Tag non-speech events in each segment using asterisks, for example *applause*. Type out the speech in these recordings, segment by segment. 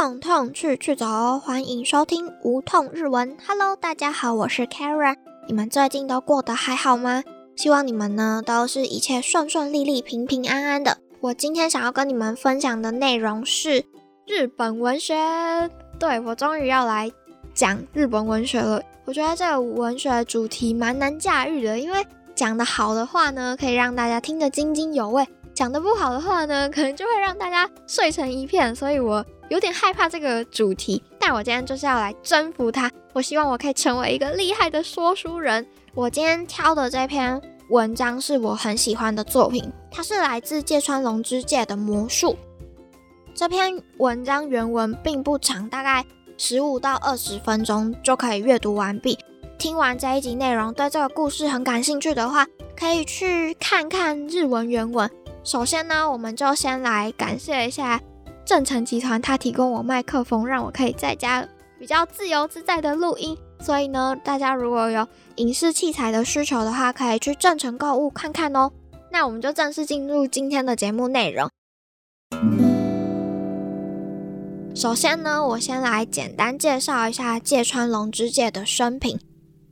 痛痛去去走，欢迎收听无痛日文。Hello，大家好，我是 Kara。你们最近都过得还好吗？希望你们呢都是一切顺顺利利、平平安安的。我今天想要跟你们分享的内容是日本文学。对我终于要来讲日本文学了。我觉得这个文学的主题蛮难驾驭的，因为讲的好的话呢，可以让大家听得津津有味；讲的不好的话呢，可能就会让大家睡成一片。所以我有点害怕这个主题，但我今天就是要来征服它。我希望我可以成为一个厉害的说书人。我今天挑的这篇文章是我很喜欢的作品，它是来自芥川龙之介的《魔术》。这篇文章原文并不长，大概。十五到二十分钟就可以阅读完毕。听完这一集内容，对这个故事很感兴趣的话，可以去看看日文原文。首先呢，我们就先来感谢一下正成集团，他提供我麦克风，让我可以在家比较自由自在的录音。所以呢，大家如果有影视器材的需求的话，可以去正成购物看看哦。那我们就正式进入今天的节目内容。首先呢，我先来简单介绍一下芥川龙之介的生平。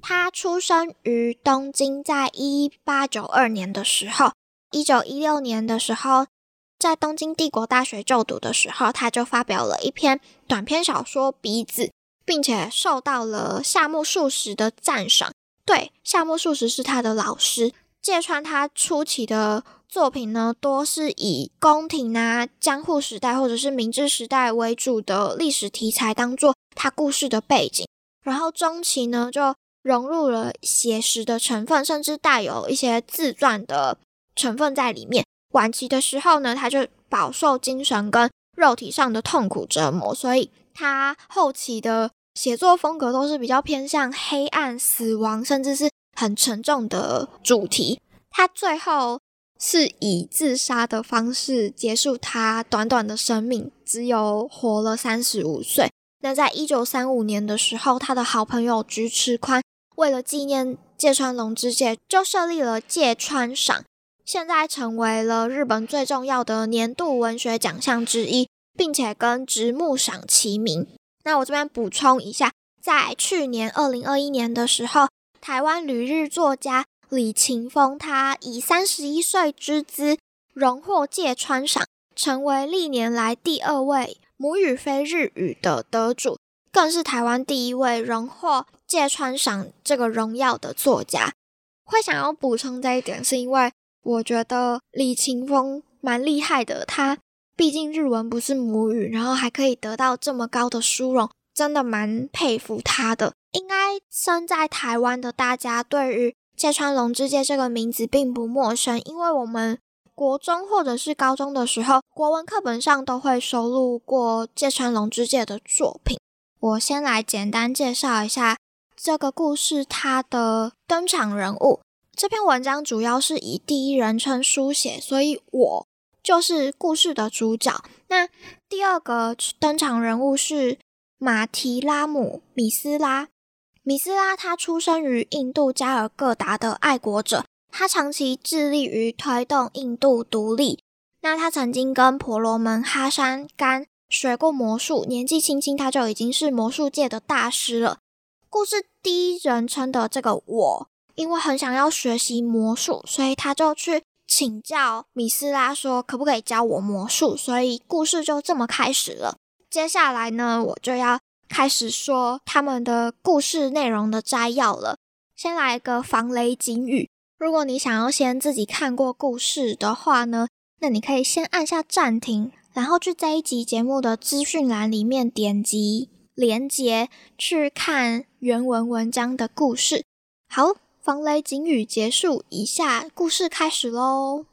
他出生于东京，在一八九二年的时候，一九一六年的时候，在东京帝国大学就读的时候，他就发表了一篇短篇小说《鼻子》，并且受到了夏目漱石的赞赏。对，夏目漱石是他的老师。芥川他初期的。作品呢，多是以宫廷啊、江户时代或者是明治时代为主的历史题材当做他故事的背景，然后中期呢就融入了写实的成分，甚至带有一些自传的成分在里面。晚期的时候呢，他就饱受精神跟肉体上的痛苦折磨，所以他后期的写作风格都是比较偏向黑暗、死亡，甚至是很沉重的主题。他最后。是以自杀的方式结束他短短的生命，只有活了三十五岁。那在一九三五年的时候，他的好朋友菊池宽为了纪念芥川龙之介，就设立了芥川赏，现在成为了日本最重要的年度文学奖项之一，并且跟直木赏齐名。那我这边补充一下，在去年二零二一年的时候，台湾旅日作家。李勤峰，他以三十一岁之姿荣获芥川赏，成为历年来第二位母语非日语的得主，更是台湾第一位荣获芥川赏这个荣耀的作家。会想要补充这一点，是因为我觉得李勤峰蛮厉害的，他毕竟日文不是母语，然后还可以得到这么高的殊荣，真的蛮佩服他的。应该生在台湾的大家对于。芥川龙之介这个名字并不陌生，因为我们国中或者是高中的时候，国文课本上都会收录过芥川龙之介的作品。我先来简单介绍一下这个故事，它的登场人物。这篇文章主要是以第一人称书写，所以我就是故事的主角。那第二个登场人物是马提拉姆米斯拉。米斯拉他出生于印度加尔各答的爱国者，他长期致力于推动印度独立。那他曾经跟婆罗门哈山干学过魔术，年纪轻轻他就已经是魔术界的大师了。故事第一人称的这个我，因为很想要学习魔术，所以他就去请教米斯拉说可不可以教我魔术。所以故事就这么开始了。接下来呢，我就要。开始说他们的故事内容的摘要了。先来一个防雷警语：如果你想要先自己看过故事的话呢，那你可以先按下暂停，然后去这一集节目的资讯栏里面点击连接去看原文文章的故事。好，防雷警语结束，以下故事开始喽。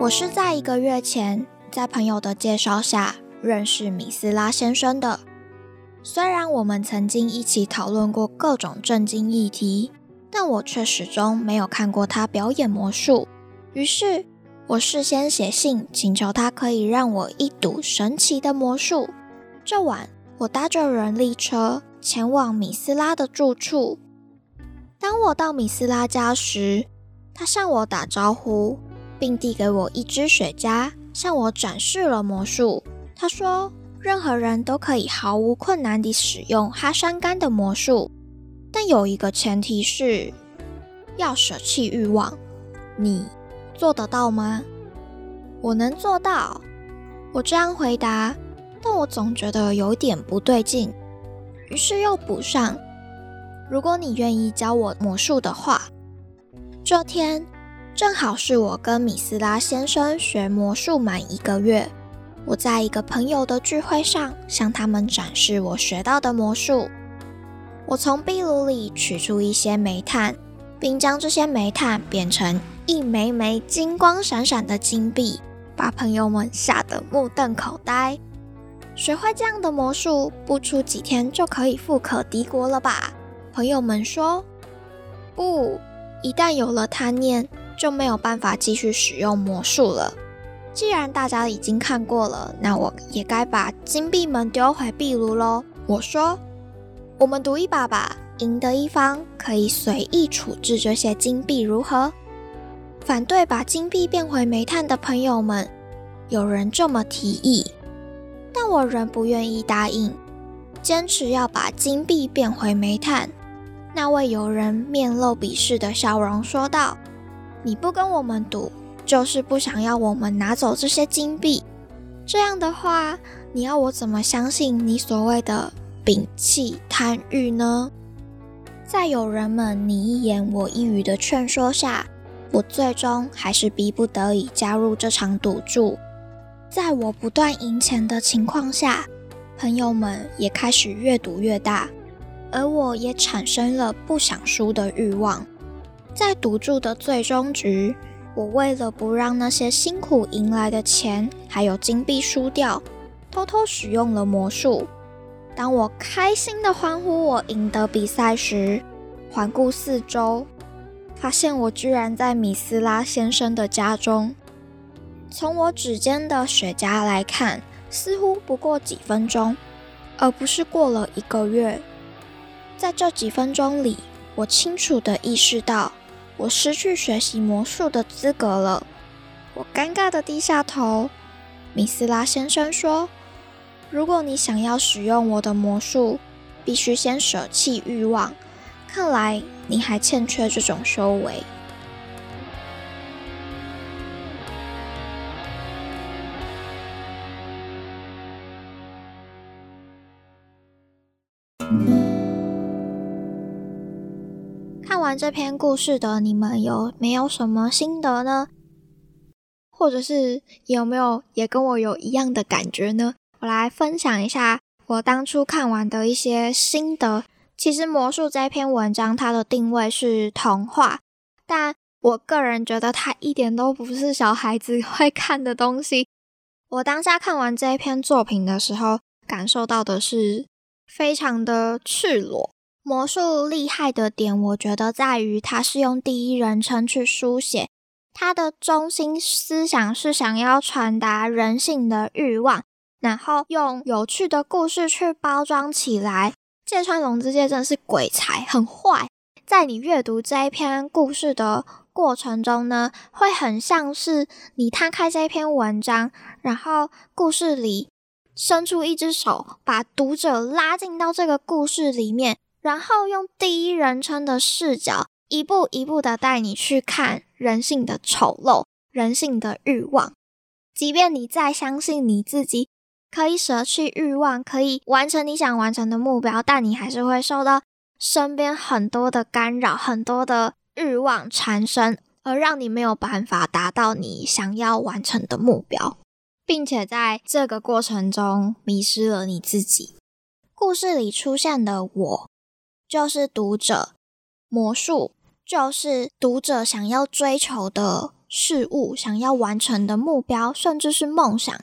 我是在一个月前，在朋友的介绍下认识米斯拉先生的。虽然我们曾经一起讨论过各种震惊议题，但我却始终没有看过他表演魔术。于是，我事先写信请求他可以让我一睹神奇的魔术。这晚，我搭着人力车前往米斯拉的住处。当我到米斯拉家时，他向我打招呼，并递给我一支雪茄，向我展示了魔术。他说：“任何人都可以毫无困难地使用哈山干的魔术，但有一个前提是要舍弃欲望。你做得到吗？”我能做到。我这样回答，但我总觉得有点不对劲，于是又补上：“如果你愿意教我魔术的话。”这天正好是我跟米斯拉先生学魔术满一个月。我在一个朋友的聚会上向他们展示我学到的魔术。我从壁炉里取出一些煤炭，并将这些煤炭变成一枚枚金光闪闪的金币。把朋友们吓得目瞪口呆。学会这样的魔术，不出几天就可以富可敌国了吧？朋友们说：“不，一旦有了贪念，就没有办法继续使用魔术了。”既然大家已经看过了，那我也该把金币们丢回壁炉喽。我说：“我们赌一把吧，赢得一方可以随意处置这些金币，如何？”反对把金币变回煤炭的朋友们，有人这么提议，但我仍不愿意答应，坚持要把金币变回煤炭。那位友人面露鄙视的笑容说道：“你不跟我们赌，就是不想要我们拿走这些金币。这样的话，你要我怎么相信你所谓的摒弃贪欲呢？”在友人们你一言我一语的劝说下。我最终还是逼不得已加入这场赌注。在我不断赢钱的情况下，朋友们也开始越赌越大，而我也产生了不想输的欲望。在赌注的最终局，我为了不让那些辛苦赢来的钱还有金币输掉，偷偷使用了魔术。当我开心地欢呼我赢得比赛时，环顾四周。发现我居然在米斯拉先生的家中。从我指尖的雪茄来看，似乎不过几分钟，而不是过了一个月。在这几分钟里，我清楚地意识到，我失去学习魔术的资格了。我尴尬地低下头。米斯拉先生说：“如果你想要使用我的魔术，必须先舍弃欲望。看来。”你还欠缺这种修为。看完这篇故事的你们有没有什么心得呢？或者是有没有也跟我有一样的感觉呢？我来分享一下我当初看完的一些心得。其实魔术这篇文章，它的定位是童话，但我个人觉得它一点都不是小孩子 *laughs* 会看的东西。我当下看完这一篇作品的时候，感受到的是非常的赤裸。魔术厉害的点，我觉得在于它是用第一人称去书写，它的中心思想是想要传达人性的欲望，然后用有趣的故事去包装起来。芥川龙之介真的是鬼才，很坏。在你阅读这一篇故事的过程中呢，会很像是你摊开这一篇文章，然后故事里伸出一只手，把读者拉进到这个故事里面，然后用第一人称的视角，一步一步的带你去看人性的丑陋、人性的欲望。即便你再相信你自己。可以舍弃欲望，可以完成你想完成的目标，但你还是会受到身边很多的干扰，很多的欲望缠身，而让你没有办法达到你想要完成的目标，并且在这个过程中迷失了你自己。故事里出现的我，就是读者；魔术就是读者想要追求的事物，想要完成的目标，甚至是梦想。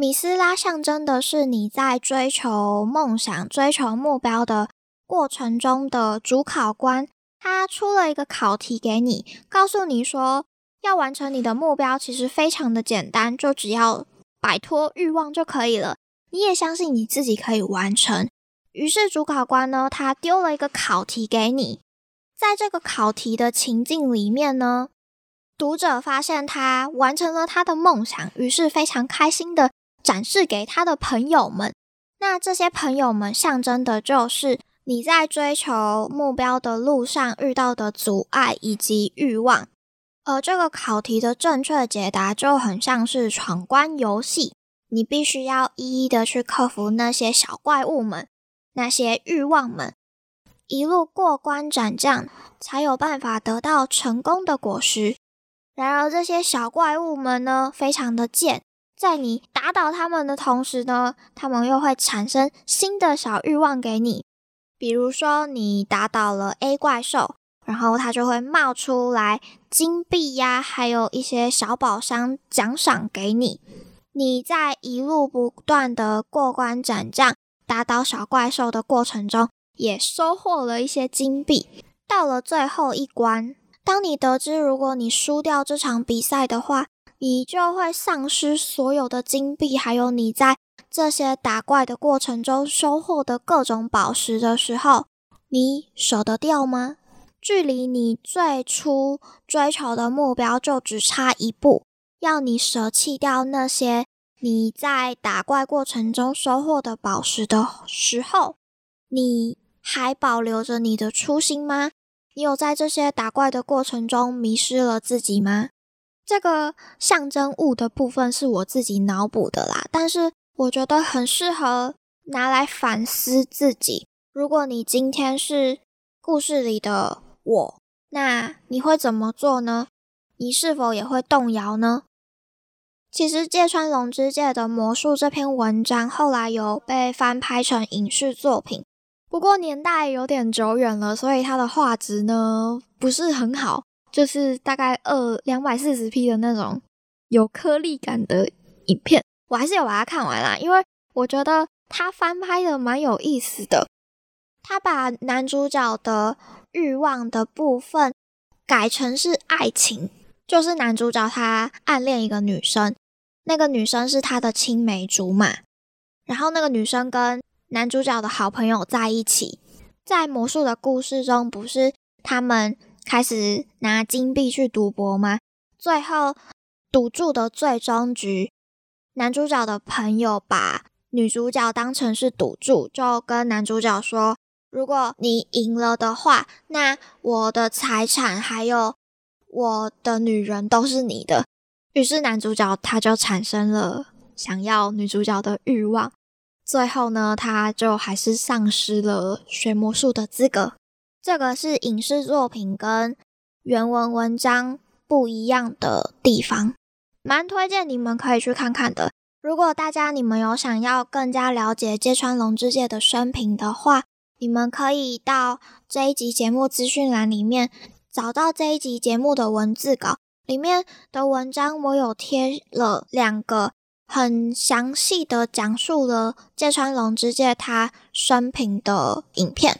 米斯拉象征的是你在追求梦想、追求目标的过程中的主考官。他出了一个考题给你，告诉你说，要完成你的目标其实非常的简单，就只要摆脱欲望就可以了。你也相信你自己可以完成。于是主考官呢，他丢了一个考题给你，在这个考题的情境里面呢，读者发现他完成了他的梦想，于是非常开心的展示给他的朋友们。那这些朋友们象征的就是你在追求目标的路上遇到的阻碍以及欲望。而这个考题的正确解答就很像是闯关游戏，你必须要一一的去克服那些小怪物们、那些欲望们，一路过关斩将，才有办法得到成功的果实。然而这些小怪物们呢，非常的贱。在你打倒他们的同时呢，他们又会产生新的小欲望给你。比如说，你打倒了 A 怪兽，然后它就会冒出来金币呀，还有一些小宝箱奖赏给你。你在一路不断的过关斩将、打倒小怪兽的过程中，也收获了一些金币。到了最后一关，当你得知如果你输掉这场比赛的话，你就会丧失所有的金币，还有你在这些打怪的过程中收获的各种宝石的时候，你舍得掉吗？距离你最初追求的目标就只差一步，要你舍弃掉那些你在打怪过程中收获的宝石的时候，你还保留着你的初心吗？你有在这些打怪的过程中迷失了自己吗？这个象征物的部分是我自己脑补的啦，但是我觉得很适合拿来反思自己。如果你今天是故事里的我，那你会怎么做呢？你是否也会动摇呢？其实芥川龙之介的魔术这篇文章后来有被翻拍成影视作品，不过年代有点久远了，所以它的画质呢不是很好。就是大概二两百四十 P 的那种有颗粒感的影片，我还是有把它看完啦，因为我觉得他翻拍的蛮有意思的。他把男主角的欲望的部分改成是爱情，就是男主角他暗恋一个女生，那个女生是他的青梅竹马，然后那个女生跟男主角的好朋友在一起，在魔术的故事中，不是他们。开始拿金币去赌博吗？最后赌注的最终局，男主角的朋友把女主角当成是赌注，就跟男主角说：“如果你赢了的话，那我的财产还有我的女人都是你的。”于是男主角他就产生了想要女主角的欲望。最后呢，他就还是丧失了学魔术的资格。这个是影视作品跟原文文章不一样的地方，蛮推荐你们可以去看看的。如果大家你们有想要更加了解芥川龙之介的生平的话，你们可以到这一集节目资讯栏里面找到这一集节目的文字稿，里面的文章我有贴了两个很详细的讲述了芥川龙之介他生平的影片。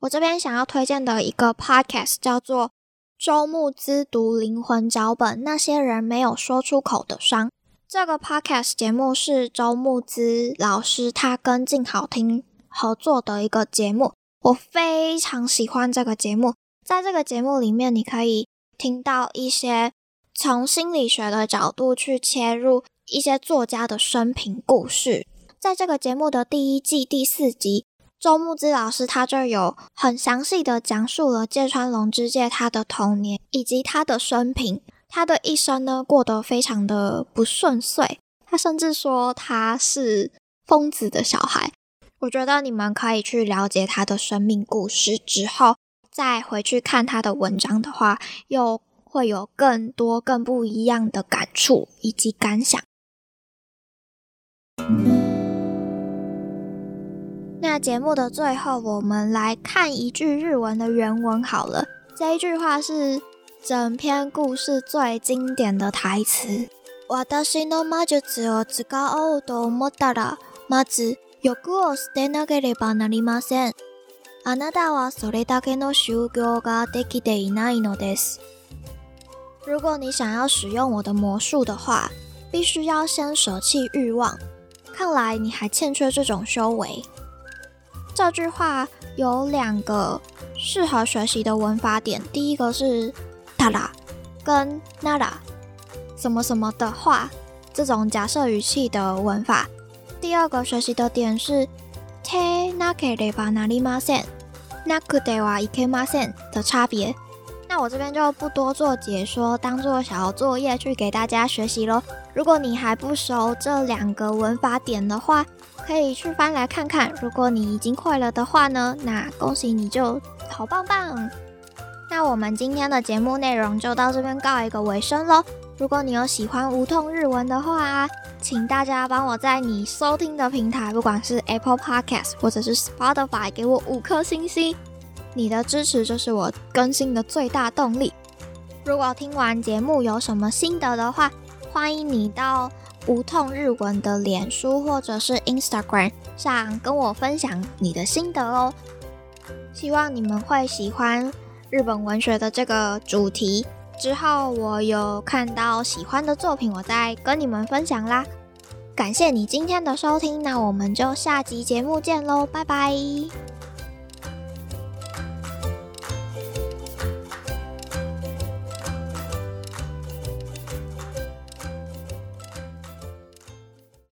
我这边想要推荐的一个 podcast 叫做周牧之读灵魂脚本，那些人没有说出口的伤。这个 podcast 节目是周牧之老师他跟静好听合作的一个节目，我非常喜欢这个节目。在这个节目里面，你可以听到一些从心理学的角度去切入一些作家的生平故事。在这个节目的第一季第四集。周木之老师他就有很详细的讲述了芥川龙之介他的童年以及他的生平，他的一生呢过得非常的不顺遂，他甚至说他是疯子的小孩。我觉得你们可以去了解他的生命故事之后，再回去看他的文章的话，又会有更多更不一样的感触以及感想。那节目的最后，我们来看一句日文的原文好了。这一句话是整篇故事最经典的台词。私の魔術を使おうと思ったら、まず欲を捨てなければなりません。あなたはそれだけの修行ができていないのです。如果你想要使用我的魔术的话，必须要先舍弃欲望。看来你还欠缺这种修为。 这句话有两个适合学习的文法点，第一个是“哒啦”，跟娜拉什么什么的话这种假设语气的文法。第二个学习的点是 te nakere ba narimasen nakude wa ikemasen 的差别。那我这边就不多做解说，当做小作业去给大家学习喽。如果你还不熟这两个文法点的话，可以去翻来看看。如果你已经会了的话呢，那恭喜你就好棒棒。那我们今天的节目内容就到这边告一个尾声喽。如果你有喜欢无痛日文的话啊，请大家帮我在你收听的平台，不管是 Apple Podcast 或者是 Spotify，给我五颗星星。你的支持就是我更新的最大动力。如果听完节目有什么心得的话，欢迎你到无痛日文的脸书或者是 Instagram 上跟我分享你的心得哦。希望你们会喜欢日本文学的这个主题。之后我有看到喜欢的作品，我再跟你们分享啦。感谢你今天的收听，那我们就下集节目见喽，拜拜。